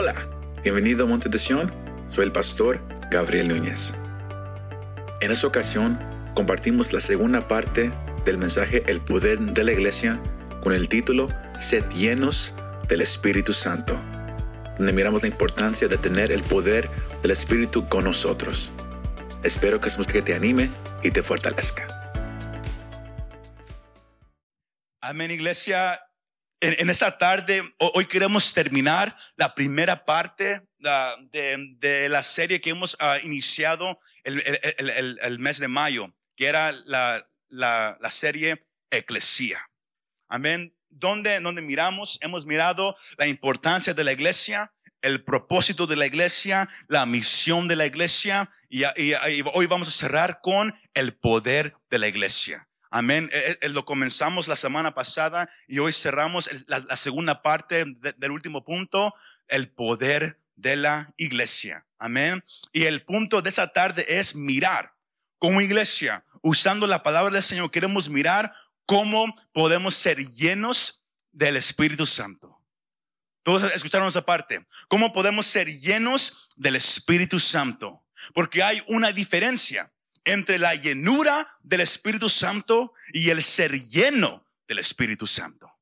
Hola, bienvenido a Monte de Sion. Soy el pastor Gabriel Núñez. En esta ocasión compartimos la segunda parte del mensaje El poder de la iglesia con el título Sed llenos del Espíritu Santo, donde miramos la importancia de tener el poder del Espíritu con nosotros. Espero que que te anime y te fortalezca. Amén, iglesia. En, esta tarde, hoy queremos terminar la primera parte de, la serie que hemos ah, iniciado el, mes de mayo, que era la, la, serie Eclesia. Amén. Donde, donde miramos, hemos mirado la importancia de la iglesia, el propósito de la iglesia, la misión de la iglesia, y, hoy vamos a cerrar con el poder de la iglesia. Amén. Eh, eh, lo comenzamos la semana pasada y hoy cerramos la, segunda parte del último punto, el poder de la iglesia. Amén. Y el punto de esa tarde es mirar como iglesia, usando la palabra del Señor, queremos mirar cómo podemos ser llenos del Espíritu Santo. Todos escucharon esa parte. ¿Cómo podemos ser llenos del Espíritu Santo? Porque hay una diferencia entre la llenura del Espíritu Santo y el ser lleno del Espíritu Santo.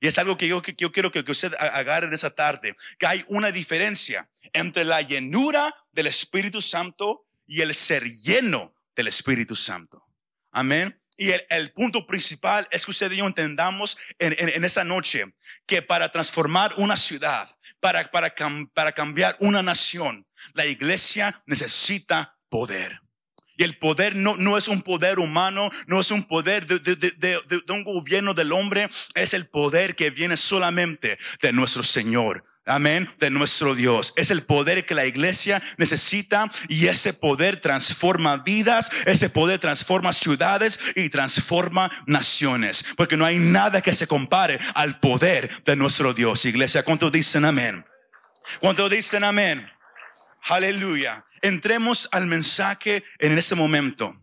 Y es algo que yo, quiero que, usted agarre en esa tarde, que hay una diferencia entre la llenura del Espíritu Santo y el ser lleno del Espíritu Santo. Amén. Y el, punto principal es que usted y yo entendamos en, en, esta noche que para transformar una ciudad, para, para, para cambiar una nación, la iglesia necesita poder. Y el poder no, no es un poder humano, no es un poder de, de, de, de, un gobierno del hombre, es el poder que viene solamente de nuestro Señor. Amén, de nuestro Dios. Es el poder que la iglesia necesita y ese poder transforma vidas, ese poder transforma ciudades y transforma naciones. Porque no hay nada que se compare al poder de nuestro Dios. Iglesia, ¿cuántos dicen amén? ¿Cuántos dicen amén? Aleluya entremos al mensaje en ese momento.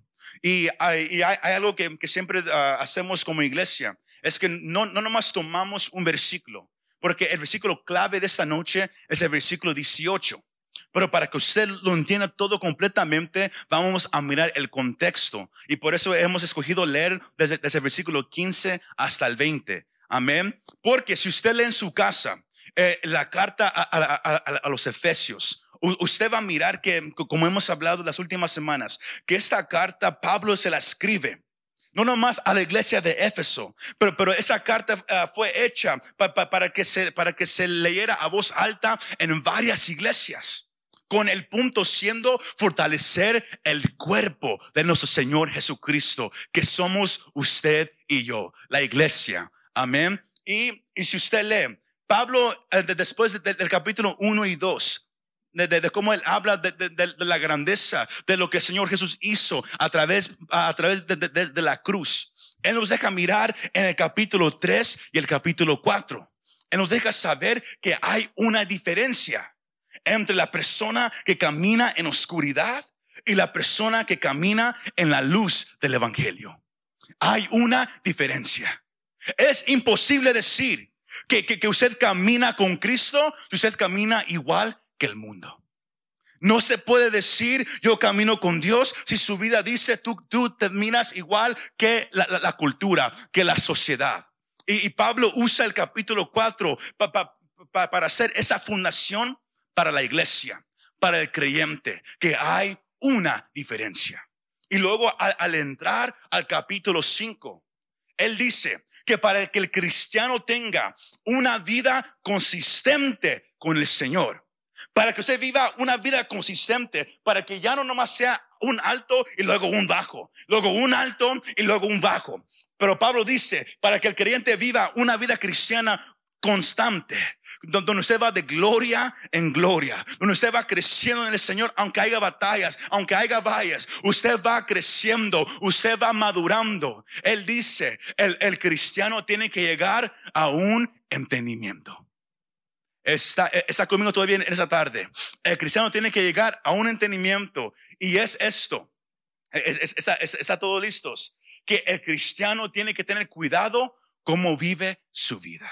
Y hay, algo que, siempre ah, hacemos como iglesia, es que no, no nomás tomamos un versículo, porque el versículo clave de esta noche es el versículo 18. Pero para que usted lo entienda todo completamente, vamos a mirar el contexto. Y por eso hemos escogido leer desde, el versículo 15 hasta el 20. Amén. Porque si usted lee en su casa eh, la carta a los Efesios, usted va a mirar que, como hemos hablado las últimas semanas, que esta carta Pablo se la escribe. No nomás a la iglesia de Éfeso, pero, pero esa carta ah, fue hecha para, que se, para que se leyera a voz alta en varias iglesias, con el punto siendo fortalecer el cuerpo de nuestro Señor Jesucristo, que somos usted y yo, la iglesia. Amén. Y, y si usted lee, Pablo, eh, después del capítulo 1 y 2, de, cómo él habla de, la grandeza de lo que el Señor Jesús hizo a través, a través de, la cruz. Él nos deja mirar en el capítulo 3 y el capítulo 4. Él nos deja saber que hay una diferencia entre la persona que camina en oscuridad y la persona que camina en la luz del Evangelio. Hay una diferencia. Es imposible decir que, que, que usted camina con Cristo, que usted camina igual que el mundo. No se puede decir yo camino con Dios si su vida dice tú, tú terminas igual que la, cultura, que la sociedad. Y, Pablo usa el capítulo 4 para hacer esa fundación para la iglesia, para el creyente, que hay una diferencia. Y luego al, entrar al capítulo 5, él dice que para que el cristiano tenga una vida consistente con el Señor, para que usted viva una vida consistente, para que ya no nomás sea un alto y luego un bajo, luego un alto y luego un bajo. Pero Pablo dice, para que el creyente viva una vida cristiana constante, donde usted va de gloria en gloria, donde usted va creciendo en el Señor, aunque haya batallas, aunque haya valles, usted va creciendo, usted va madurando. Él dice, el, el cristiano tiene que llegar a un entendimiento está, eh, está conmigo todavía en esa tarde. El cristiano tiene que llegar a un entendimiento y es esto. está, todo listos. Que el cristiano tiene que tener cuidado cómo vive su vida.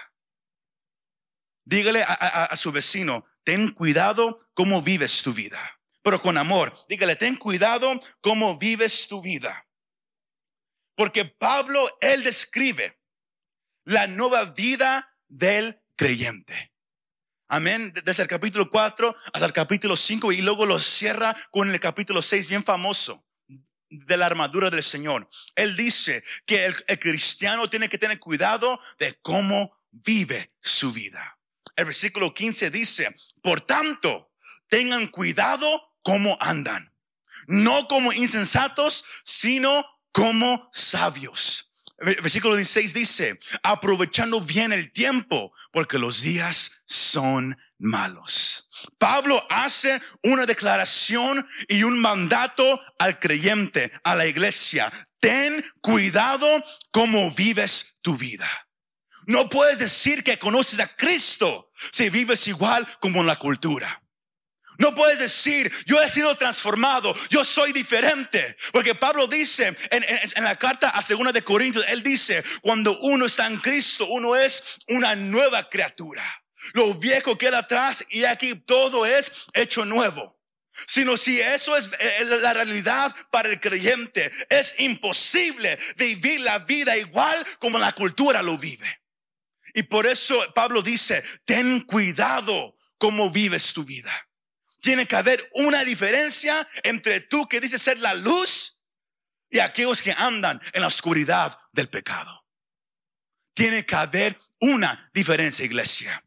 Dígale a, a- a su vecino, ten cuidado cómo vives tu vida. Pero con amor, dígale, ten cuidado cómo vives tu vida. Porque Pablo, él describe la nueva vida del creyente. Amén. Desde el capítulo 4 hasta el capítulo 5 y luego lo cierra con el capítulo 6 bien famoso de la armadura del Señor. Él dice que el, el cristiano tiene que tener cuidado de cómo vive su vida. El versículo 15 dice, por tanto, tengan cuidado cómo andan, no como insensatos, sino como sabios. Versículo 16 dice, aprovechando bien el tiempo, porque los días son malos. Pablo hace una declaración y un mandato al creyente, a la iglesia. Ten cuidado cómo vives tu vida. No puedes decir que conoces a Cristo si vives igual como en la cultura. No puedes decir, yo he sido transformado, yo soy diferente. Porque Pablo dice en, la carta a segunda de Corintios, él dice, cuando uno está en Cristo, uno es una nueva criatura. Lo viejo queda atrás y aquí todo es hecho nuevo. Sino si eso es eh, la realidad para el creyente, es imposible vivir la vida igual como la cultura lo vive. Y por eso Pablo dice, ten cuidado cómo vives tu vida. Tiene que haber una diferencia entre tú que dices ser la luz y aquellos que andan en la oscuridad del pecado. Tiene que haber una diferencia, iglesia.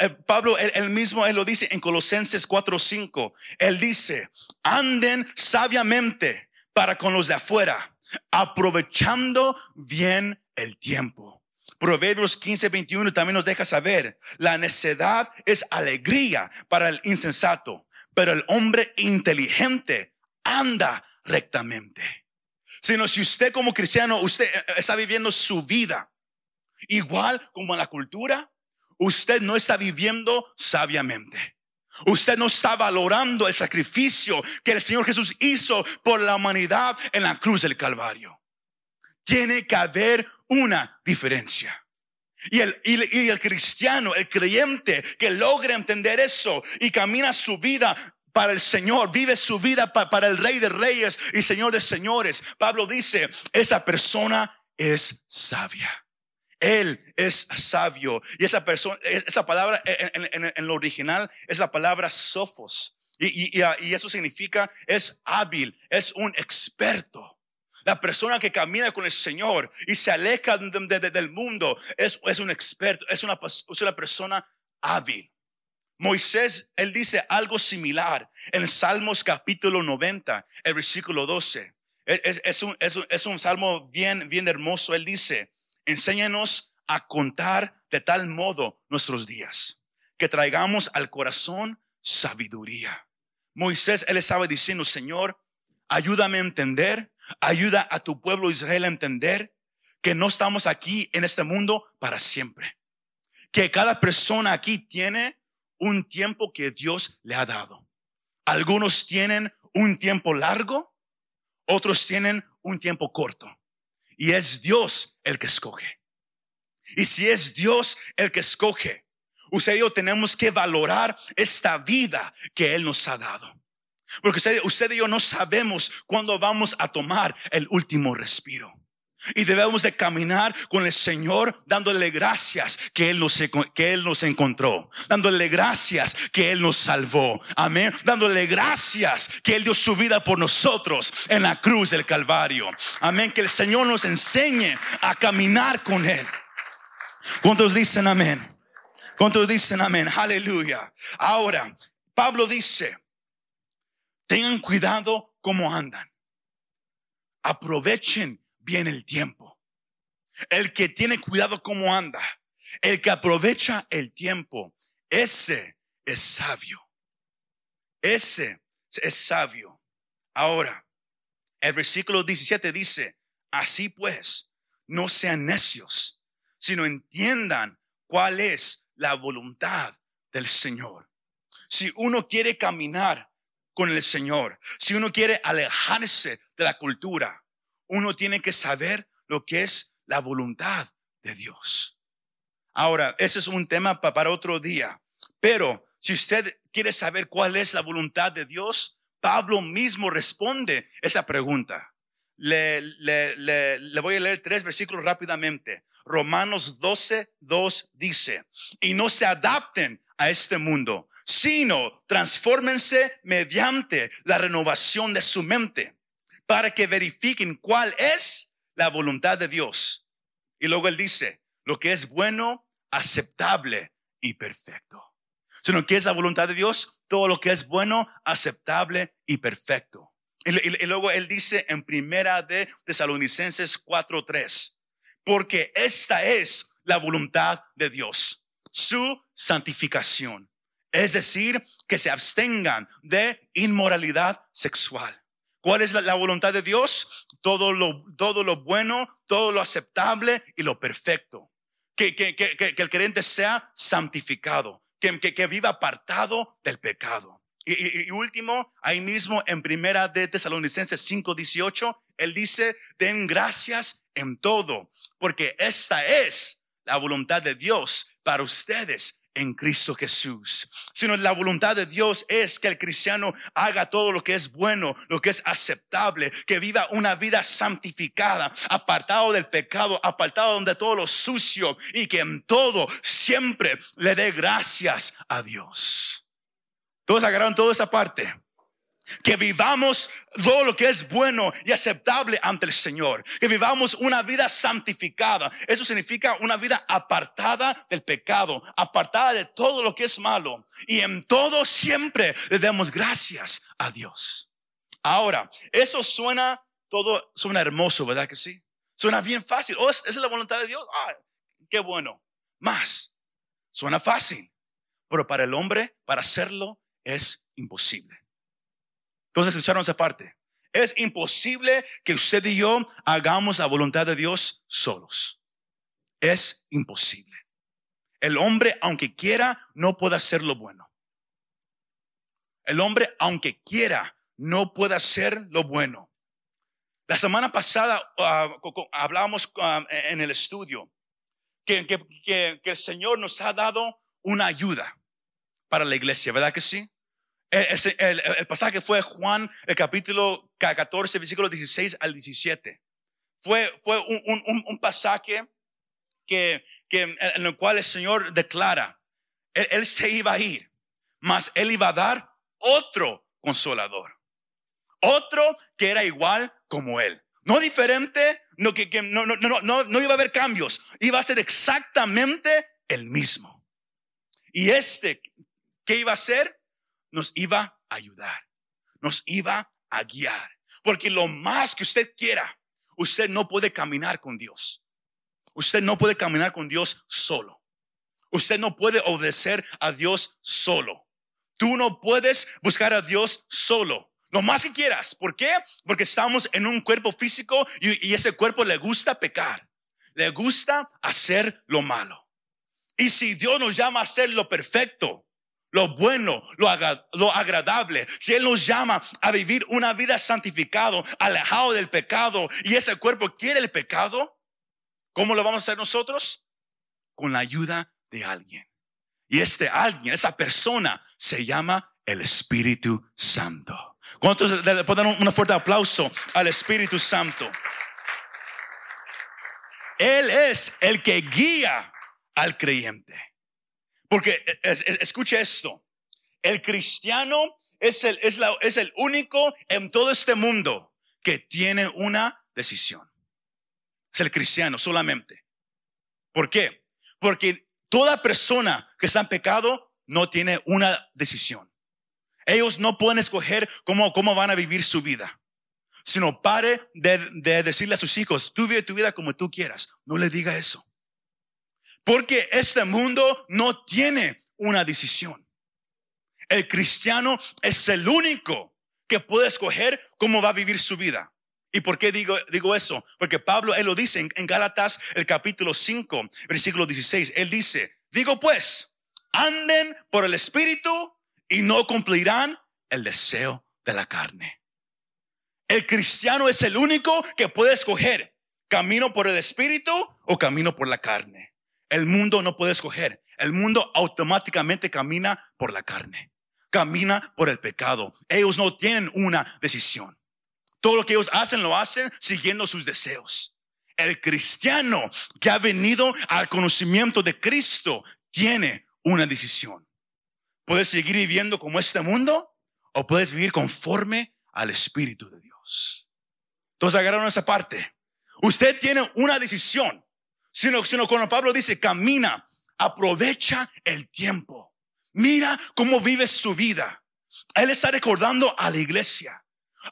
Eh, Pablo, él mismo, él lo dice en Colosenses 4:5. Él dice, anden sabiamente para con los de afuera, aprovechando bien el tiempo. Proverbios 15, 21 también nos deja saber, la necedad es alegría para el insensato, pero el hombre inteligente anda rectamente. Sino si usted como cristiano, usted eh, está viviendo su vida igual como la cultura, usted no está viviendo sabiamente. Usted no está valorando el sacrificio que el Señor Jesús hizo por la humanidad en la cruz del Calvario. Tiene que haber una diferencia. Y el, y, el cristiano, el creyente que logra entender eso y camina su vida para el Señor, vive su vida pa- para el Rey de Reyes y Señor de Señores. Pablo dice, esa persona es sabia. Él es sabio. Y esa persona, esa palabra en, en- en- lo original es la palabra sofos. Y- y- y eso significa es hábil, es un experto. La persona que camina con el Señor y se aleja de- de- de- del mundo es, es un experto, es una, es una persona hábil. Moisés, él dice algo similar en Salmos capítulo 90, el versículo 12. Es, es- es un, es un- es un salmo bien, bien hermoso. Él dice, enséñanos a contar de tal modo nuestros días, que traigamos al corazón sabiduría. Moisés, él estaba diciendo, Señor, ayúdame a entender, ayuda a tu pueblo Israel a entender que no estamos aquí en este mundo para siempre. Que cada persona aquí tiene un tiempo que Dios le ha dado. Algunos tienen un tiempo largo, otros tienen un tiempo corto. Y es Dios el que escoge. Y si es Dios el que escoge, usted y yo tenemos que valorar esta vida que Él nos ha dado. Porque usted, y yo no sabemos cuándo vamos a tomar el último respiro. Y debemos de caminar con el Señor dándole gracias que Él nos, que Él nos encontró. Dándole gracias que Él nos salvó. Amén. Dándole gracias que Él dio su vida por nosotros en la cruz del Calvario. Amén. Que el Señor nos enseñe a caminar con Él. ¿Cuántos dicen amén? ¿Cuántos dicen amén? Aleluya. Ahora, Pablo dice, tengan cuidado cómo andan. Aprovechen bien el tiempo. El que tiene cuidado cómo anda, el que aprovecha el tiempo, ese es sabio. Ese es sabio. Ahora, el versículo 17 dice, así pues, no sean necios, sino entiendan cuál es la voluntad del Señor. Si uno quiere caminar con el Señor, si uno quiere alejarse de la cultura, uno tiene que saber lo que es la voluntad de Dios. Ahora, ese es un tema para otro día. Pero si usted quiere saber cuál es la voluntad de Dios, Pablo mismo responde esa pregunta. Le, le, le, le voy a leer tres versículos rápidamente. Romanos 12, 2 dice, y no se adapten a este mundo, sino transfórmense mediante la renovación de su mente para que verifiquen cuál es la voluntad de Dios. Y luego él dice, lo que es bueno, aceptable y perfecto. Sino que es la voluntad de Dios, todo lo que es bueno, aceptable y perfecto. Y, luego él dice en primera de Tesalonicenses 4:3, porque esta es la voluntad de Dios, su santificación. Es decir, que se abstengan de inmoralidad sexual. ¿Cuál es la, voluntad de Dios? Todo lo, todo lo bueno, todo lo aceptable y lo perfecto. Que, que, que, que el creyente sea santificado, que, que, viva apartado del pecado. Y, y, último, ahí mismo en primera de Tesalonicenses 5:18, él dice, den gracias en todo, porque esta es la voluntad de Dios para ustedes en Cristo Jesús. Sino la voluntad de Dios es que el cristiano haga todo lo que es bueno, lo que es aceptable, que viva una vida santificada, apartado del pecado, apartado de todo lo sucio y que en todo siempre le dé gracias a Dios. Todos agarraron toda esa parte que vivamos todo lo que es bueno y aceptable ante el Señor, que vivamos una vida santificada. Eso significa una vida apartada del pecado, apartada de todo lo que es malo y en todo siempre le demos gracias a Dios. Ahora, eso suena todo suena hermoso, ¿verdad que sí? Suena bien fácil. Oh, esa es la voluntad de Dios. Ah, qué bueno. Más. Suena fácil, pero para el hombre, para hacerlo es imposible. Entonces, escucharon esa parte. Es imposible que usted y yo hagamos la voluntad de Dios solos. Es imposible. El hombre, aunque quiera, no puede hacer lo bueno. El hombre, aunque quiera, no puede hacer lo bueno. La semana pasada uh, hablábamos ah, en el estudio que, que el Señor nos ha dado una ayuda para la iglesia, ¿verdad que sí? El, pasaje fue Juan, el capítulo 14, versículo 16 al 17. Fue, fue un, pasaje que, que, en el cual el Señor declara, él, se iba a ir, mas Él iba a dar otro consolador. Otro que era igual como Él. No diferente, no, que, que no, no, no, no iba a haber cambios. Iba a ser exactamente el mismo. Y este, ¿qué iba a ser? Nos iba a ayudar, nos iba a guiar. Porque lo más que usted quiera, usted no puede caminar con Dios. Usted no puede caminar con Dios solo. Usted no puede obedecer a Dios solo. Tú no puedes buscar a Dios solo. Lo más que quieras. ¿Por qué? Porque estamos en un cuerpo físico y, y ese cuerpo le gusta pecar. Le gusta hacer lo malo. Y si Dios nos llama a hacer lo perfecto, lo bueno, lo, agradable. Si Él nos llama a vivir una vida santificado, alejado del pecado, y ese cuerpo quiere el pecado, ¿cómo lo vamos a hacer nosotros? Con la ayuda de alguien. Y este alguien, esa persona, se llama el Espíritu Santo. ¿Cuántos le pueden dar un fuerte aplauso al Espíritu Santo? Él es el que guía al creyente. Porque e, escuche esto, el cristiano es el, es, la, es el único en todo este mundo que tiene una decisión. Es el cristiano solamente. ¿Por qué? Porque toda persona que está en pecado no tiene una decisión. Ellos no pueden escoger cómo, cómo van a vivir su vida. Sino pare de, de decirle a sus hijos, tú vive tu vida como tú quieras. No le diga eso. Porque este mundo no tiene una decisión. El cristiano es el único que puede escoger cómo va a vivir su vida. ¿Y por qué digo, digo eso? Porque Pablo, él lo dice en, en Gálatas, el capítulo 5, versículo 16. Él dice, digo pues, anden por el Espíritu y no cumplirán el deseo de la carne. El cristiano es el único que puede escoger camino por el Espíritu o camino por la carne. El mundo no puede escoger. El mundo automáticamente camina por la carne. Camina por el pecado. Ellos no tienen una decisión. Todo lo que ellos hacen lo hacen siguiendo sus deseos. El cristiano que ha venido al conocimiento de Cristo tiene una decisión. Puedes seguir viviendo como este mundo o puedes vivir conforme al Espíritu de Dios. Entonces agarraron esa parte. Usted tiene una decisión. Sino, sino cuando Pablo dice, camina, aprovecha el tiempo. Mira cómo vives su vida. Él está recordando a la iglesia.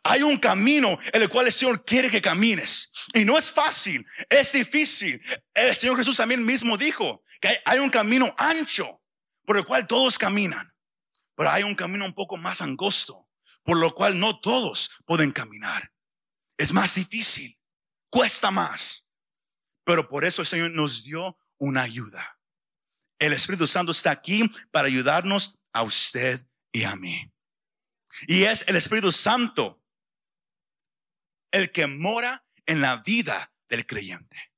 Hay un camino en el cual el Señor quiere que camines. Y no es fácil, es difícil. El Señor Jesús también mismo dijo que hay, un camino ancho por el cual todos caminan. Pero hay un camino un poco más angosto por lo cual no todos pueden caminar. Es más difícil, cuesta más. Pero por eso el Señor nos dio una ayuda. El Espíritu Santo está aquí para ayudarnos a usted y a mí. Y es el Espíritu Santo el que mora en la vida del creyente.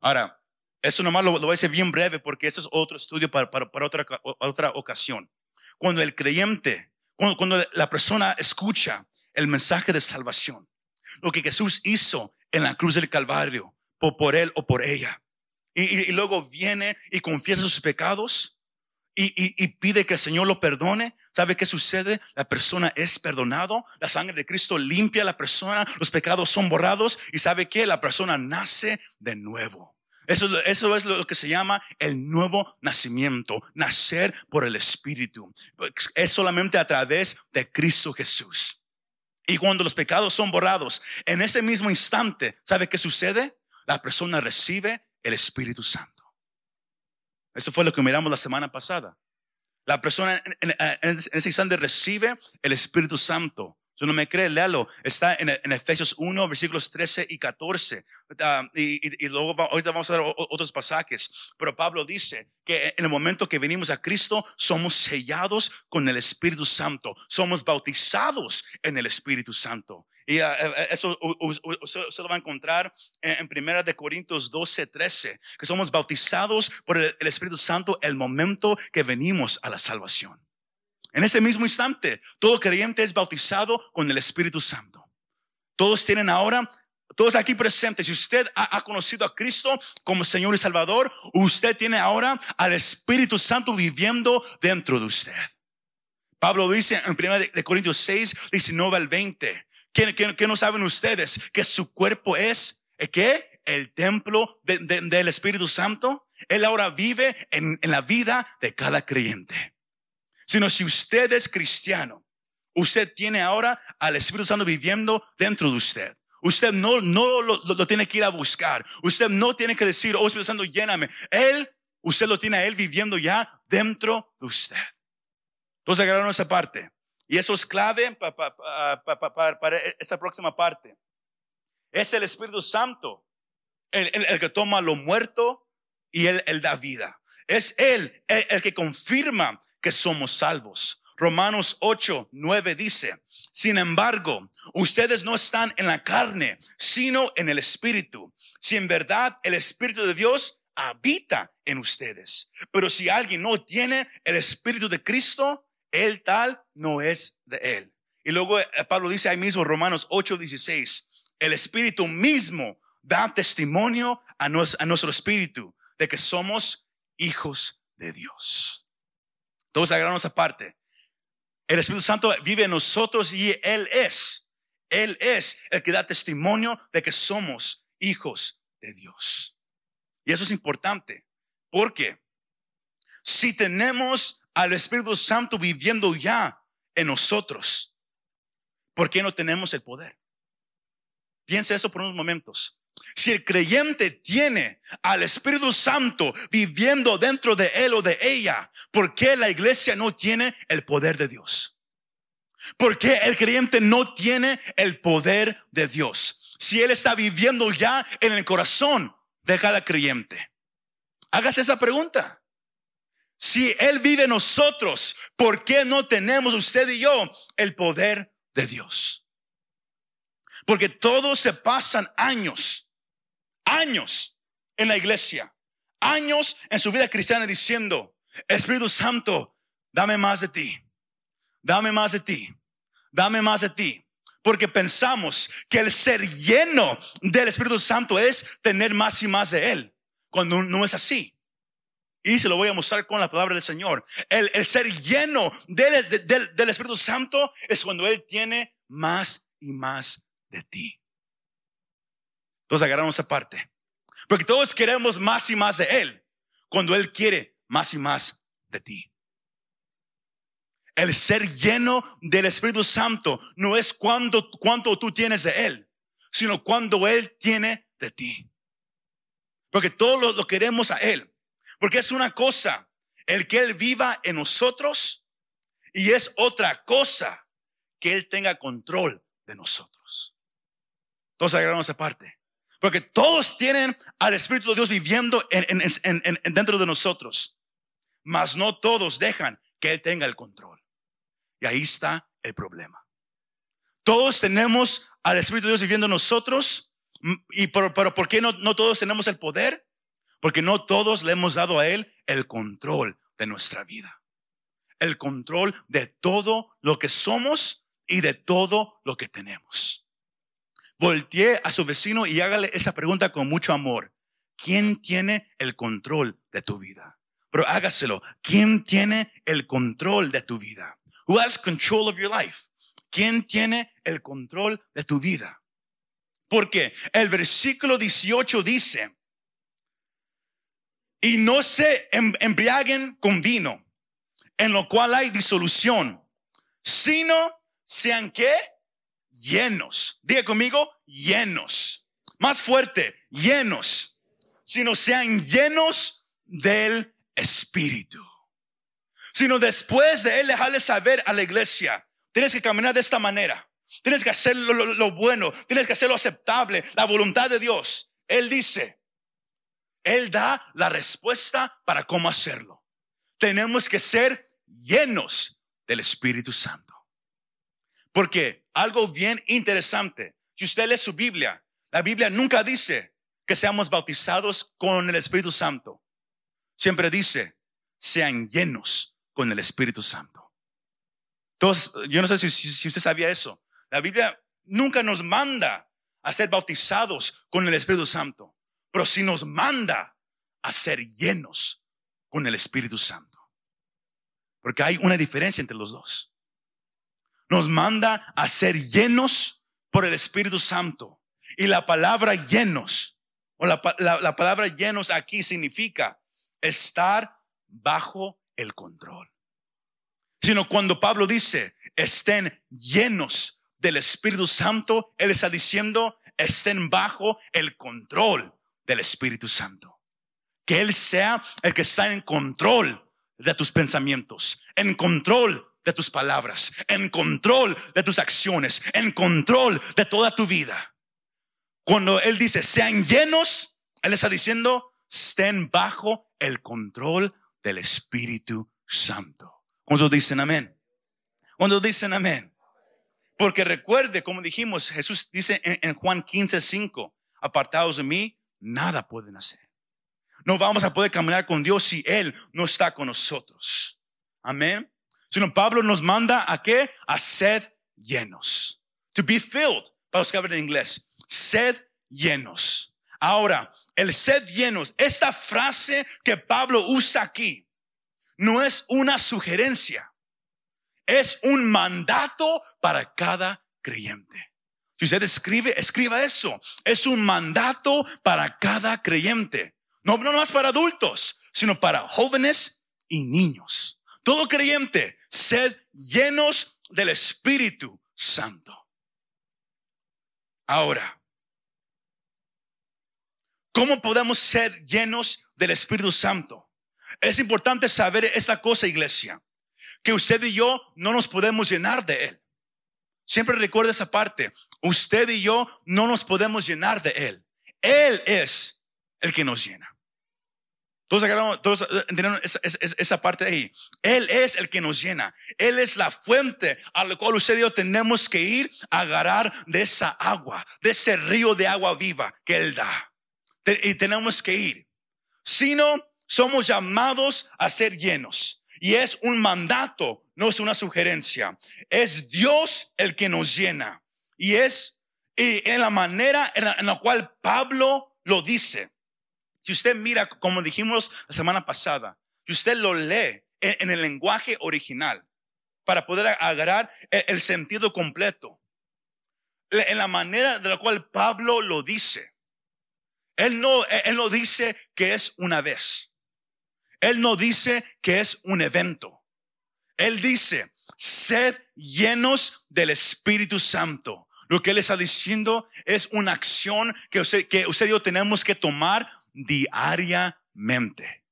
Ahora, eso nomás lo, voy a decir bien breve porque eso es otro estudio para, otra, otra ocasión. Cuando el creyente, cuando, cuando la persona escucha el mensaje de salvación, lo que Jesús hizo en la cruz del Calvario, por, por él o por ella, y, luego viene y confiesa sus pecados y, pide que el Señor lo perdone, ¿Sabe qué sucede? La persona es perdonado, la sangre de Cristo limpia a la persona, los pecados son borrados y ¿sabe qué? La persona nace de nuevo. Eso, eso es lo que se llama el nuevo nacimiento, nacer por el Espíritu. Es solamente a través de Cristo Jesús. Y cuando los pecados son borrados, en ese mismo instante, ¿sabe qué sucede? La persona recibe el Espíritu Santo. Eso fue lo que miramos la semana pasada. La persona en, ese instante recibe el Espíritu Santo. Si no me cree, léalo. Está en, Efesios 1, versículos 13 y 14. Ah, y, luego ahorita vamos a dar otros pasajes. Pero Pablo dice que en el momento que venimos a Cristo, somos sellados con el Espíritu Santo. Somos bautizados en el Espíritu Santo. Y eh, eso se lo va a encontrar en, Primera de Corintios 12, 13, que somos bautizados por el, Espíritu Santo el momento que venimos a la salvación. En ese mismo instante, todo creyente es bautizado con el Espíritu Santo. Todos tienen ahora, todos aquí presentes, si usted ha, conocido a Cristo como Señor y Salvador, usted tiene ahora al Espíritu Santo viviendo dentro de usted. Pablo dice en 1 de Corintios 6, 19 al 20, ¿Qué, no saben ustedes? Que su cuerpo es, ¿eh, ¿qué? El templo del Espíritu Santo. Él ahora vive en, la vida de cada creyente. Sino si usted es cristiano, usted tiene ahora al Espíritu Santo viviendo dentro de usted. Usted no, no lo, tiene que ir a buscar. Usted no tiene que decir, oh Espíritu Santo, lléname. Él, usted lo tiene a Él viviendo ya dentro de usted. Entonces agarraron esa parte. Y eso es clave para esta próxima parte. Es el Espíritu Santo el, que toma lo muerto y él, da vida. Es Él el, que confirma que somos salvos. Romanos 8, 9 dice, sin embargo, ustedes no están en la carne, sino en el Espíritu. Si en verdad el Espíritu de Dios habita en ustedes. Pero si alguien no tiene el Espíritu de Cristo, el tal no es de él. Y luego eh, Pablo dice ahí mismo, Romanos 8, 16, el Espíritu mismo da testimonio a, nuestro espíritu de que somos hijos de Dios. Todos agarramos aparte. El Espíritu Santo vive en nosotros y Él es. Él es el que da testimonio de que somos hijos de Dios. Y eso es importante. Porque si tenemos al Espíritu Santo viviendo ya en nosotros, ¿por qué no tenemos el poder? Piensa eso por unos momentos. Si el creyente tiene al Espíritu Santo viviendo dentro de él o de ella, ¿por qué la iglesia no tiene el poder de Dios? ¿Por qué el creyente no tiene el poder de Dios? Si él está viviendo ya en el corazón de cada creyente. Hágase esa pregunta. Si Él vive en nosotros, ¿por qué no tenemos usted y yo el poder de Dios? Porque todos se pasan años, años en la iglesia, años en su vida cristiana diciendo, Espíritu Santo, dame más de ti, dame más de ti, dame más de ti. Porque pensamos que el ser lleno del Espíritu Santo es tener más y más de Él, cuando no es así. Y se lo voy a mostrar con la palabra del Señor. El, ser lleno del, del Espíritu Santo es cuando Él tiene más y más de ti. Entonces agarramos esa parte. Porque todos queremos más y más de Él, cuando Él quiere más y más de ti. El ser lleno del Espíritu Santo no es cuando, cuánto tú tienes de Él, sino cuando Él tiene de ti. Porque todos lo, queremos a Él. Porque es una cosa el que Él viva en nosotros y es otra cosa que Él tenga control de nosotros. Todos agarramos esa parte. Porque todos tienen al Espíritu de Dios viviendo en, dentro de nosotros. Mas no todos dejan que Él tenga el control. Y ahí está el problema. Todos tenemos al Espíritu de Dios viviendo en nosotros. ¿Y pero, por qué no, no todos tenemos el poder? Porque no todos le hemos dado a Él el control de nuestra vida. El control de todo lo que somos y de todo lo que tenemos. Voltee a su vecino y hágale esa pregunta con mucho amor. ¿Quién tiene el control de tu vida? Pero hágaselo. ¿Quién tiene el control de tu vida? Who has control of your life? ¿Quién tiene el control de tu vida? Porque el versículo 18 dice, y no se em-, embriaguen con vino, en lo cual hay disolución, sino sean que llenos. Diga conmigo, llenos. Más fuerte, llenos. Sino sean llenos del Espíritu sino después de Él dejarle saber a la iglesia, tienes que caminar de esta manera. Tienes que hacer lo, bueno, tienes que hacer lo aceptable, la voluntad de Dios. Él dice, Él da la respuesta para cómo hacerlo. Tenemos que ser llenos del Espíritu Santo. Porque algo bien interesante, si usted lee su Biblia, la Biblia nunca dice que seamos bautizados con el Espíritu Santo. Siempre dice, sean llenos con el Espíritu Santo. Entonces, yo no sé si, si, usted sabía eso. La Biblia nunca nos manda a ser bautizados con el Espíritu Santo, pero sí nos manda a ser llenos con el Espíritu Santo. Porque hay una diferencia entre los dos. Nos manda a ser llenos por el Espíritu Santo. Y la palabra llenos, o la, la palabra llenos aquí significa estar bajo el control. Sino cuando Pablo dice, estén llenos del Espíritu Santo, Él está diciendo, estén bajo el control del Espíritu Santo. Que Él sea el que está en control de tus pensamientos, en control de tus palabras, en control de tus acciones, en control de toda tu vida. Cuando Él dice, sean llenos, Él está diciendo, estén bajo el control del Espíritu Santo. ¿Cuántos dicen amén? Cuando dicen amén? Porque recuerde, como dijimos, Jesús dice en, Juan 15, 5, apartados de mí, nada pueden hacer. No vamos a poder caminar con Dios si Él no está con nosotros. Amén. Sino Pablo nos manda a qué? A sed llenos. To be filled. Para los que hablan en inglés. Sed llenos. Ahora, el sed llenos, esta frase que Pablo usa aquí, no es una sugerencia, es un mandato para cada creyente. Si usted escribe, escriba eso. Es un mandato para cada creyente. No, no más para adultos, sino para jóvenes y niños. Todo creyente, sed llenos del Espíritu Santo. Ahora, ¿Cómo podemos ser llenos del Espíritu Santo? Es importante saber esta cosa, iglesia, que usted y yo no nos podemos llenar de Él. Siempre recuerda esa parte. Usted y yo no nos podemos llenar de Él. Él es el que nos llena. Todos, todos entendieron esa, esa, parte ahí. Él es el que nos llena. Él es la fuente a la cual usted y yo tenemos que ir a agarrar de esa agua, de ese río de agua viva que Él da y tenemos que ir. sino somos llamados a ser llenos. Y es un mandato, no es una sugerencia. Es Dios el que nos llena. Y es en la manera en la, cual Pablo lo dice. Si usted mira, como dijimos la semana pasada, si usted lo lee en, el lenguaje original para poder agarrar el, sentido completo, en la manera de la cual Pablo lo dice, él no, él no dice que es una vez. Él no dice que es un evento. Él dice, sed llenos del Espíritu Santo. Lo que él está diciendo es una acción que usted, que usted y yo tenemos que tomar diariamente.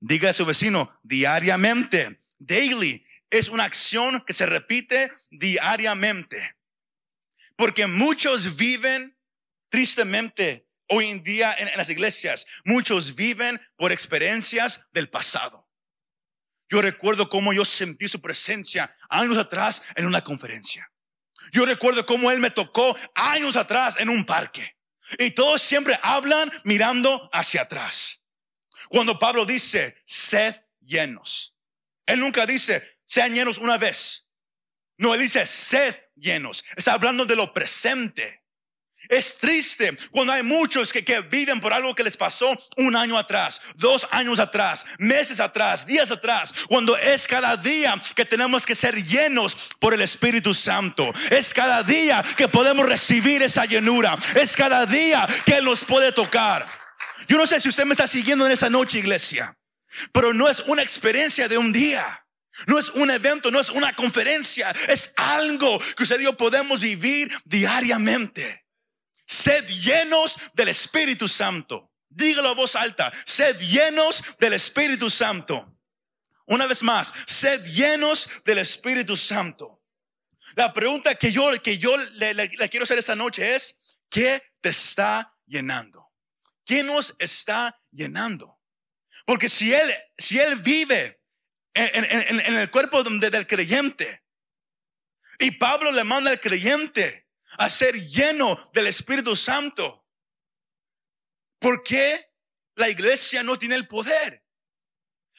Diga a su vecino, diariamente, daily. Es una acción que se repite diariamente. Porque muchos viven tristemente hoy en día en, las iglesias. Muchos viven por experiencias del pasado. Yo recuerdo cómo yo sentí su presencia años atrás en una conferencia. Yo recuerdo cómo Él me tocó años atrás en un parque. Y todos siempre hablan mirando hacia atrás. Cuando Pablo dice, sed llenos. Él nunca dice, sean llenos una vez. No, él dice, sed llenos. Está hablando de lo presente. Es triste cuando hay muchos que, que, viven por algo que les pasó un año atrás, dos años atrás, meses atrás, días atrás, cuando es cada día que tenemos que ser llenos por el Espíritu Santo. Es cada día que podemos recibir esa llenura. Es cada día que nos puede tocar. Yo no sé si usted me está siguiendo en esa noche, iglesia, pero no es una experiencia de un día. No es un evento, no es una conferencia, es algo que usted y yo podemos vivir diariamente. Sed llenos del Espíritu Santo. Dígalo a voz alta. Sed llenos del Espíritu Santo. Una vez más, sed llenos del Espíritu Santo. La pregunta que yo, que yo le, quiero hacer esta noche es, ¿qué te está llenando? ¿Qué nos está llenando? Porque si Él, si Él vive en, en el cuerpo del creyente y Pablo le manda al creyente a ser lleno del Espíritu Santo. ¿Por qué la iglesia no tiene el poder?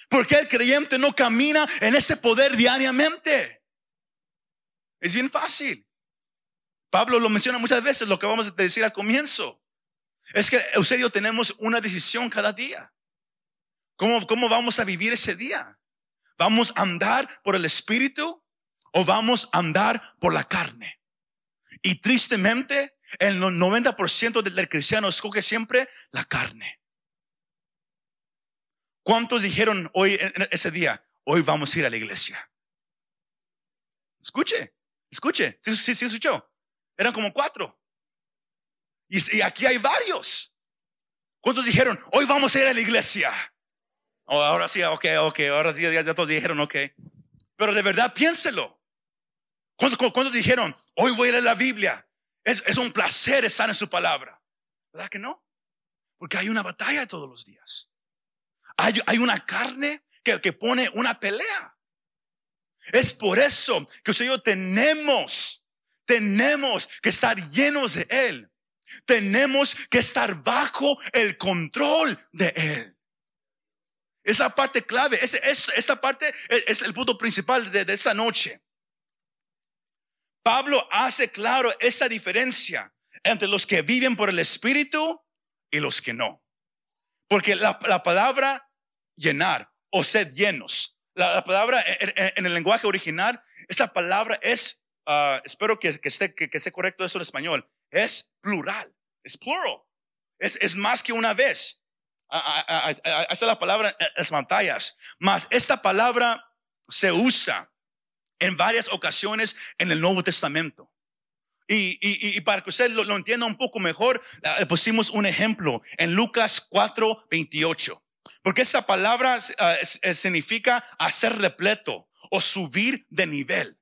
¿Por qué el creyente no camina en ese poder diariamente? Es bien fácil. Pablo lo menciona muchas veces, lo que vamos a decir al comienzo. Es que usted y yo tenemos una decisión cada día. ¿Cómo, ¿Cómo vamos a vivir ese día? ¿Vamos a andar por el Espíritu o vamos a andar por la carne? Y tristemente, el 90% del cristiano escoge siempre la carne. ¿Cuántos dijeron hoy, ese día, hoy vamos a ir a la iglesia? Escuche, escuche, sí, sí, sí escuchó. Eran como cuatro. Y, aquí hay varios. ¿Cuántos dijeron, hoy vamos a ir a la iglesia? Oh, ahora sí, ok, ok, ahora sí, ya, todos dijeron, ok. Pero de verdad piénselo. ¿Cuántos, dijeron, hoy voy a leer la Biblia? Es, un placer estar en su palabra. ¿Verdad que no? Porque hay una batalla todos los días. Hay, una carne que, pone una pelea. Es por eso que usted tenemos, tenemos que estar llenos de Él. Tenemos que estar bajo el control de Él. Esa parte clave, es, esta parte es, el punto principal de, de esta noche. Pablo hace claro esa diferencia entre los que viven por el Espíritu y los que no. Porque la, palabra llenar o sed llenos, la, palabra en, el lenguaje original, esa palabra es, ah, espero que, esté, que, esté correcto eso en español, es plural, es plural, es, es más que una vez. Esa es la palabra en las pantallas. Mas esta palabra se usa en varias ocasiones en el Nuevo Testamento. Y, para que usted lo, entienda un poco mejor, le pusimos un ejemplo en Lucas 4, 28. Porque esta palabra ah, significa hacer repleto o subir de nivel.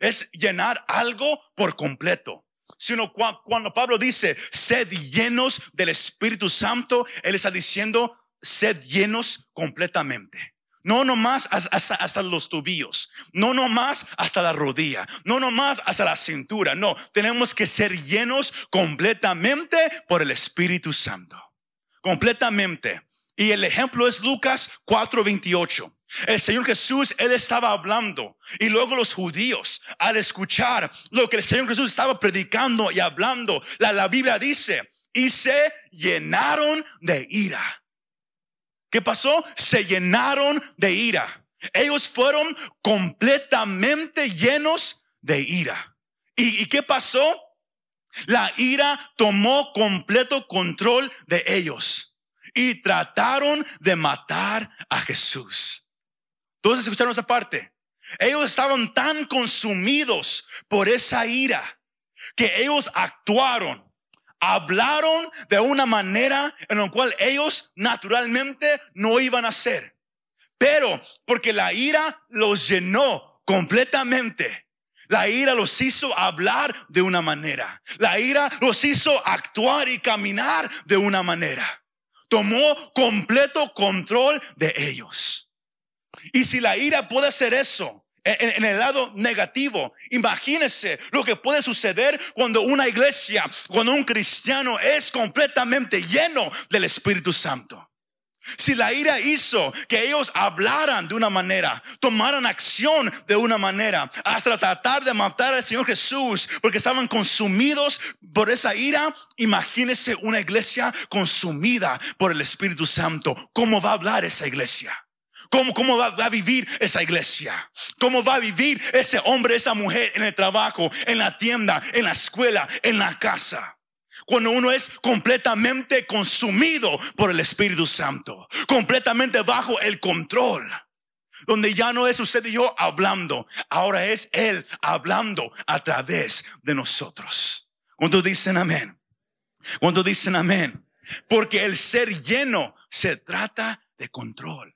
Es llenar algo por completo. Sino cuando Pablo dice, sed llenos del Espíritu Santo, él está diciendo, sed llenos completamente. No nomás hasta, hasta los tobillos, no nomás hasta la rodilla, no nomás hasta la cintura, no, tenemos que ser llenos completamente por el Espíritu Santo. Completamente. Y el ejemplo es Lucas 4:28. El Señor Jesús, Él estaba hablando y luego los judíos, al escuchar lo que el Señor Jesús estaba predicando y hablando, la, la Biblia dice, y se llenaron de ira. ¿Qué pasó? Se llenaron de ira. Ellos fueron completamente llenos de ira. ¿Y, ¿Y, qué pasó? La ira tomó completo control de ellos y trataron de matar a Jesús. Todos escucharon esa parte. Ellos estaban tan consumidos por esa ira que ellos actuaron, hablaron de una manera en la cual ellos naturalmente no iban a hacer. Pero porque la ira los llenó completamente. La ira los hizo hablar de una manera. La ira los hizo actuar y caminar de una manera. Tomó completo control de ellos. Y si la ira puede hacer eso, en, el lado negativo. Imagínese lo que puede suceder cuando una iglesia, cuando un cristiano es completamente lleno del Espíritu Santo. Si la ira hizo que ellos hablaran de una manera, tomaran acción de una manera, hasta tratar de matar al Señor Jesús, porque estaban consumidos por esa ira, imagínese una iglesia consumida por el Espíritu Santo. ¿Cómo va a hablar esa iglesia? ¿Cómo, cómo va, a vivir esa iglesia? ¿Cómo va a vivir ese hombre, esa mujer en el trabajo, en la tienda, en la escuela, en la casa? Cuando uno es completamente consumido por el Espíritu Santo, completamente bajo el control, donde ya no es usted y yo hablando, ahora es Él hablando a través de nosotros. ¿Cuántos dicen amén? ¿Cuántos dicen amén? Porque el ser lleno se trata de control.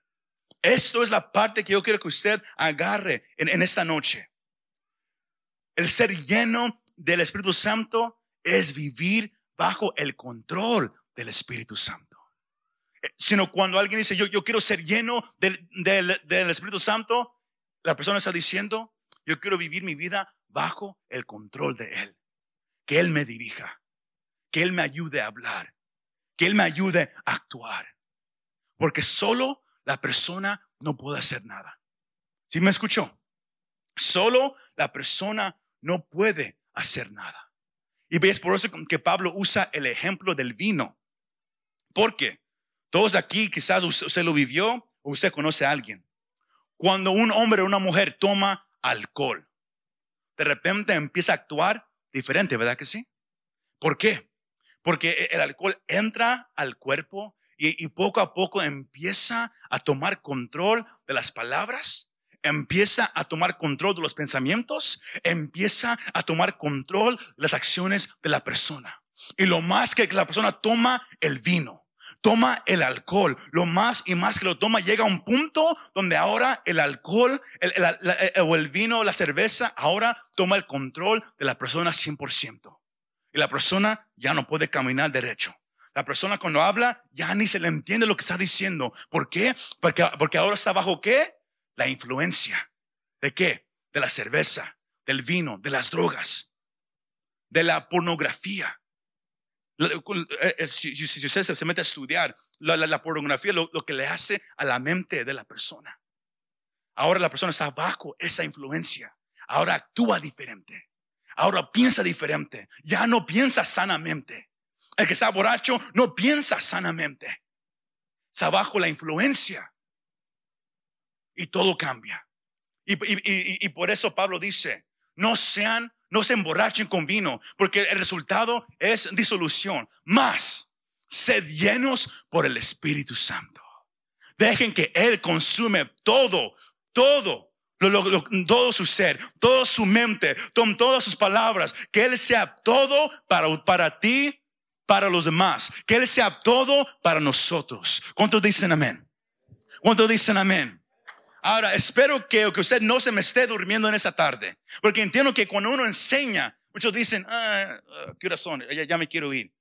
Esto es la parte que yo quiero que usted agarre en, esta noche. El ser lleno del Espíritu Santo es vivir bajo el control del Espíritu Santo. Eh, sino cuando alguien dice, yo, yo quiero ser lleno del, del Espíritu Santo, la persona está diciendo, yo quiero vivir mi vida bajo el control de Él. Que Él me dirija, que Él me ayude a hablar, que Él me ayude a actuar. Porque solo la persona no puede hacer nada. ¿Sí me escuchó? Solo la persona no puede hacer nada. Y ves por eso que Pablo usa el ejemplo del vino. Porque todos aquí quizás usted lo vivió o usted conoce a alguien. Cuando un hombre o una mujer toma alcohol, de repente empieza a actuar diferente, ¿verdad que sí? ¿Por qué? Porque el alcohol entra al cuerpo y, poco a poco empieza a tomar control de las palabras, empieza a tomar control de los pensamientos, empieza a tomar control de las acciones de la persona. Y lo más que la persona toma el vino, toma el alcohol, lo más y más que lo toma, llega a un punto donde ahora el alcohol el, o el vino, la cerveza, ahora toma el control de la persona 100%. Y la persona ya no puede caminar derecho. La persona cuando habla ya ni se le entiende lo que está diciendo. ¿Por qué? Porque, porque ahora está bajo qué? La influencia. ¿De qué? De la cerveza, del vino, de las drogas, de la pornografía. Eh, eh, si, usted se mete a estudiar la, pornografía, lo, lo que le hace a la mente de la persona. Ahora la persona está bajo esa influencia. Ahora actúa diferente. Ahora piensa diferente. Ya no piensa sanamente. El que está borracho no piensa sanamente. Está bajo la influencia. Y todo cambia. Y, por eso Pablo dice, no sean, no se emborrachen con vino, porque el resultado es disolución. Más, sed llenos por el Espíritu Santo. Dejen que Él consume todo, todo, todo su ser, toda su mente, todas sus palabras, que Él sea todo para, para ti para los demás, que Él sea todo para nosotros. ¿Cuántos dicen amén? ¿Cuántos dicen amén? Ahora, espero que, que usted no se me esté durmiendo en esa tarde, porque entiendo que cuando uno enseña, muchos dicen, ah, ah ¿qué razón? Ya, ya me quiero ir.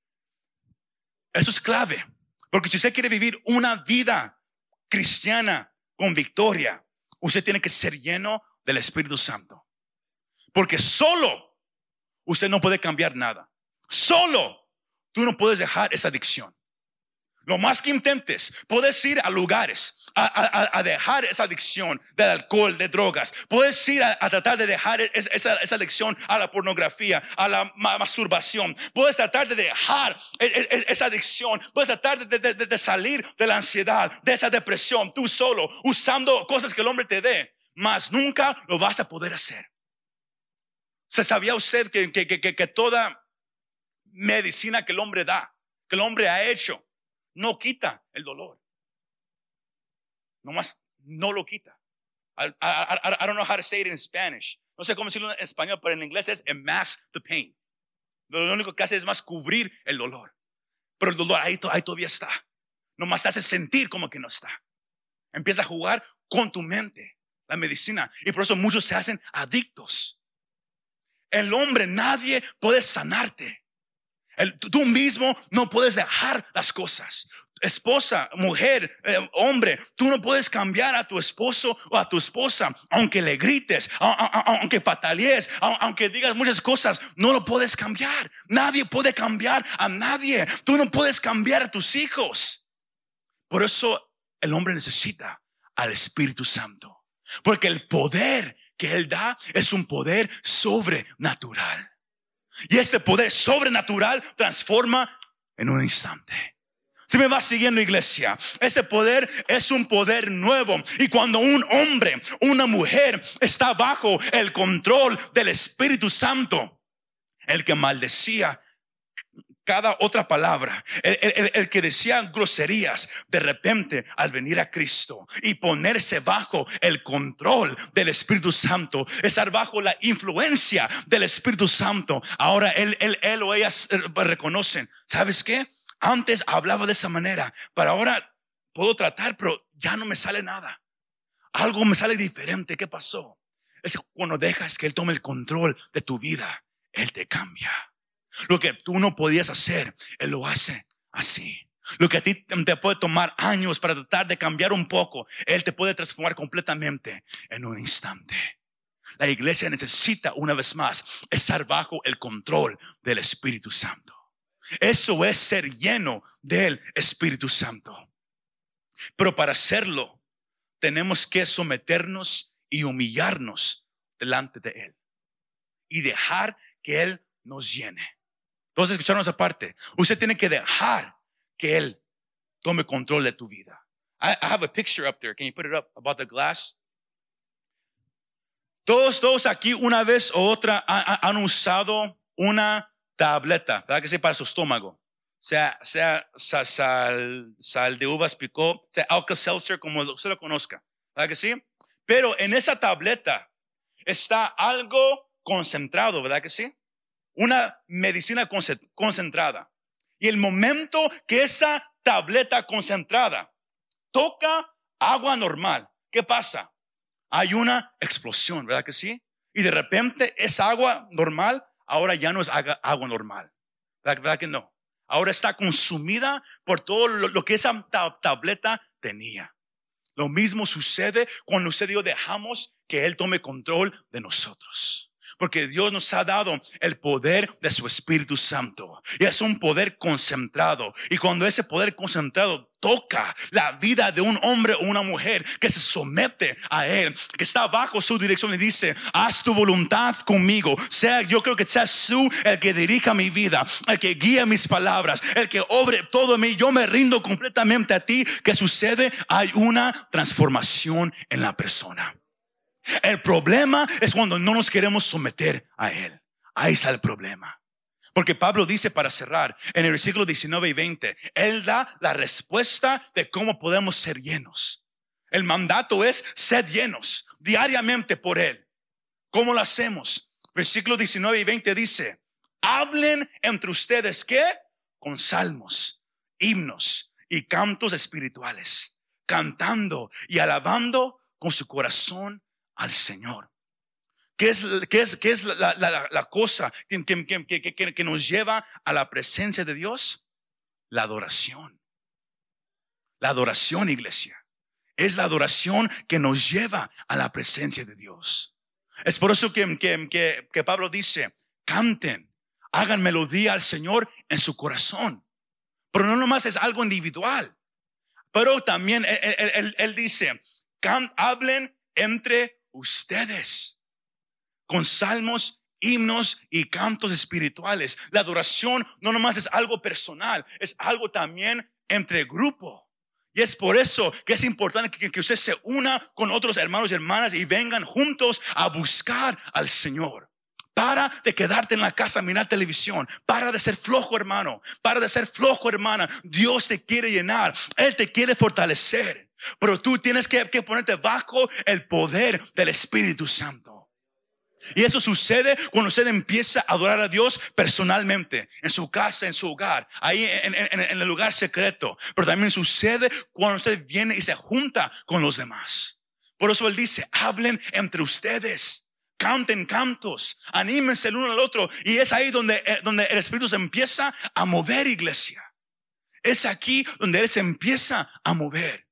Eso es clave, porque si usted quiere vivir una vida cristiana con victoria, usted tiene que ser lleno del Espíritu Santo. Porque solo usted no puede cambiar nada. Solo Tú no puedes dejar esa adicción. Lo más que intentes, puedes ir a lugares a, dejar esa adicción del alcohol, de drogas. Puedes ir a, tratar de dejar esa, adicción a la pornografía, a la masturbación. Puedes tratar de dejar e, e, e, esa adicción. Puedes tratar de, salir de la ansiedad, de esa depresión, tú solo, usando cosas que el hombre te dé. Mas nunca lo vas a poder hacer. ¿Se sabía usted que, que, que, que toda medicina que el hombre da, que el hombre ha hecho, no quita el dolor. Nomás no lo quita. I, don't know how to say it in Spanish. No sé cómo decirlo en español, pero en inglés es mask the pain. Lo único que hace es más cubrir el dolor. Pero el dolor ahí, ahí todavía está. Nomás te hace sentir como que no está. Empieza a jugar con tu mente, la medicina. Y por eso muchos se hacen adictos. El hombre, nadie puede sanarte tú mismo no puedes dejar las cosas. Esposa, mujer, eh, hombre, tú no puedes cambiar a tu esposo o a tu esposa, aunque le grites, aunque patalees, aunque digas muchas cosas, no lo puedes cambiar. Nadie puede cambiar a nadie. Tú no puedes cambiar a tus hijos. Por eso el hombre necesita al Espíritu Santo, porque el poder que Él da es un poder sobrenatural. Y este poder sobrenatural transforma en un instante. Si me va siguiendo iglesia, ese poder es un poder nuevo. Y cuando un hombre, una mujer está bajo el control del Espíritu Santo, el que maldecía cada otra palabra, el, que decía groserías, de repente al venir a Cristo y ponerse bajo el control del Espíritu Santo, estar bajo la influencia del Espíritu Santo, ahora él, él, él o ellas eh, reconocen, ¿sabes qué? Antes hablaba de esa manera, pero ahora puedo tratar, pero ya no me sale nada. Algo me sale diferente. ¿Qué pasó? Es cuando dejas que Él tome el control de tu vida, Él te cambia. Lo que tú no podías hacer, Él lo hace así. Lo que a ti te puede tomar años para tratar de cambiar un poco, Él te puede transformar completamente en un instante. La iglesia necesita una vez más estar bajo el control del Espíritu Santo. Eso es ser lleno del Espíritu Santo. Pero para hacerlo, tenemos que someternos y humillarnos delante de Él y dejar que Él nos llene. Todos escucharon esa parte. Usted tiene que dejar que Él tome control de tu vida. I, have a picture up there. Can you put it up about the glass? Todos, todos aquí una vez u otra han, usado una tableta, ¿verdad que sí? Para su estómago. Sea, sea, sal, sal de uvas picó, sea Alka-Seltzer, como usted lo conozca. ¿Verdad que sí? Pero en esa tableta está algo concentrado, ¿verdad que sí? Una medicina concentrada. Y el momento que esa tableta concentrada toca agua normal, ¿qué pasa? Hay una explosión, ¿verdad que sí? Y de repente esa agua normal ahora ya no es agua normal. ¿Verdad que no? Ahora está consumida por todo lo, que esa tableta tenía. Lo mismo sucede cuando usted y dejamos que Él tome control de nosotros. Porque Dios nos ha dado el poder de su Espíritu Santo. Y es un poder concentrado. Y cuando ese poder concentrado toca la vida de un hombre o una mujer que se somete a Él, que está bajo su dirección y dice, haz tu voluntad conmigo. Sea, yo creo que seas tú el que dirija mi vida, el que guía mis palabras, el que obre todo en mí. Yo me rindo completamente a ti. ¿Qué sucede? Hay una transformación en la persona. El problema es cuando no nos queremos someter a Él. Ahí está el problema. Porque Pablo dice para cerrar en el versículo 19 y 20, Él da la respuesta de cómo podemos ser llenos. El mandato es ser llenos diariamente por Él. ¿Cómo lo hacemos? Versículo 19 y 20 dice, hablen entre ustedes qué? Con salmos, himnos y cantos espirituales, cantando y alabando con su corazón al Señor. ¿Qué es, qué es, qué es la, la, la, cosa que, que, que, nos lleva a la presencia de Dios? La adoración. La adoración, iglesia. Es la adoración que nos lleva a la presencia de Dios. Es por eso que, que Pablo dice, canten, hagan melodía al Señor en su corazón. Pero no nomás es algo individual. Pero también él, dice, hablen entre ustedes con salmos, himnos y cantos espirituales. La adoración no nomás es algo personal, es algo también entre grupo. Y es por eso que es importante que, que usted se una con otros hermanos y hermanas y vengan juntos a buscar al Señor. Para de quedarte en la casa a mirar televisión. Para de ser flojo, hermano. Para de ser flojo, hermana. Dios te quiere llenar. Él te quiere fortalecer. Pero tú tienes que, que ponerte bajo el poder del Espíritu Santo. Y eso sucede cuando usted empieza a adorar a Dios personalmente, en su casa, en su hogar, ahí en, el lugar secreto. Pero también sucede cuando usted viene y se junta con los demás. Por eso Él dice, hablen entre ustedes canten cantos, anímense el uno al otro. Y es ahí donde, eh, donde el Espíritu se empieza a mover, iglesia. Es aquí donde Él se empieza a mover.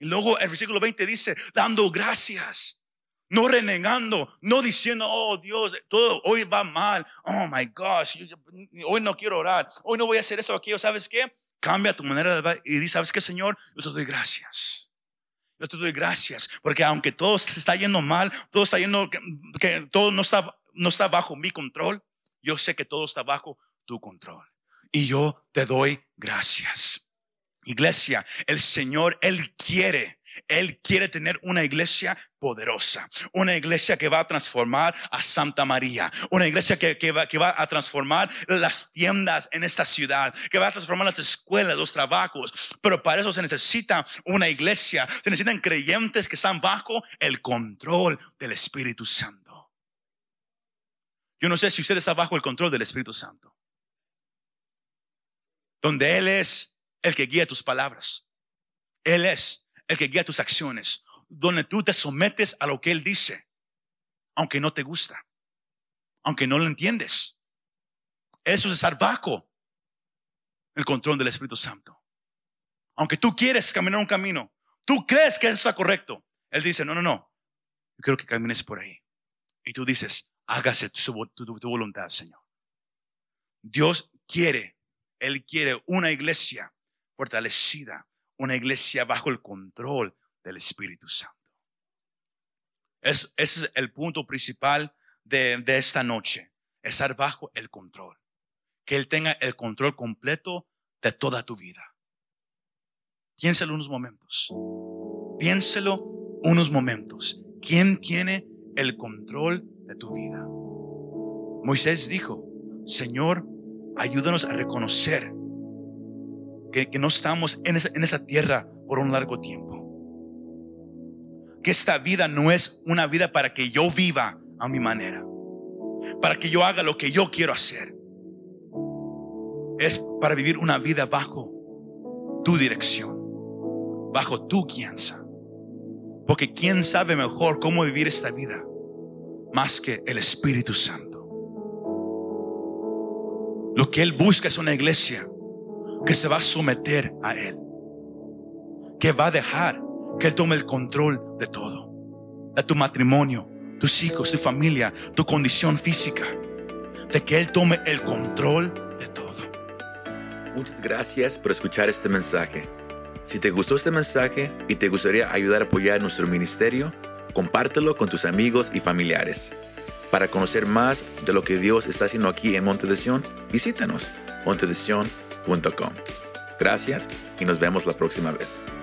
Y luego el versículo 20 dice, dando gracias, no renegando, no diciendo, oh Dios, todo hoy va mal. Oh my gosh, hoy no quiero orar, hoy no voy a hacer eso aquello. ¿Sabes qué? Cambia tu manera de ver y dice, ¿sabes qué, Señor? Yo te doy gracias. Yo te doy gracias, porque aunque todo se está yendo mal, todo está yendo, que, todo no está, no está bajo mi control, yo sé que todo está bajo tu control. Y yo te doy gracias. Iglesia, el Señor, Él quiere él quiere tener una iglesia poderosa, una iglesia que va a transformar a Santa María, una iglesia que, va, que, va, a transformar las tiendas en esta ciudad, que va a transformar las escuelas, los trabajos. Pero para eso se necesita una iglesia, se necesitan creyentes que están bajo el control del Espíritu Santo. Yo no sé si usted está bajo el control del Espíritu Santo, donde Él es el que guía tus palabras. Él es el que guía tus acciones, donde tú te sometes a lo que Él dice, aunque no te gusta, aunque no lo entiendes. Eso es estar bajo el control del Espíritu Santo. Aunque tú quieres caminar un camino, tú crees que eso está correcto. Él dice, no, no, no, yo quiero que camines por ahí. Y tú dices, hágase tu, tu voluntad, Señor. Dios quiere, Él quiere una iglesia fortalecida, una iglesia bajo el control del Espíritu Santo. Es, ese es el punto principal de, de esta noche, estar bajo el control. Que Él tenga el control completo de toda tu vida. Piénselo unos momentos. Piénselo unos momentos. ¿Quién tiene el control de tu vida? Moisés dijo, Señor, ayúdanos a reconocer que, no estamos en esa, en esa tierra por un largo tiempo. Que esta vida no es una vida para que yo viva a mi manera, para que yo haga lo que yo quiero hacer. Es para vivir una vida bajo tu dirección, bajo tu guianza. Porque ¿quién sabe mejor cómo vivir esta vida más que el Espíritu Santo? Lo que Él busca es una iglesia que se va a someter a Él, que va a dejar que Él tome el control de todo, de tu matrimonio, tus hijos, tu familia, tu condición física, de que Él tome el control de todo. Muchas gracias por escuchar este mensaje. Si te gustó este mensaje y te gustaría ayudar a apoyar nuestro ministerio, compártelo con tus amigos y familiares. Para conocer más de lo que Dios está haciendo aquí en Monte de Sion, visítanos. Gracias y nos vemos la próxima vez.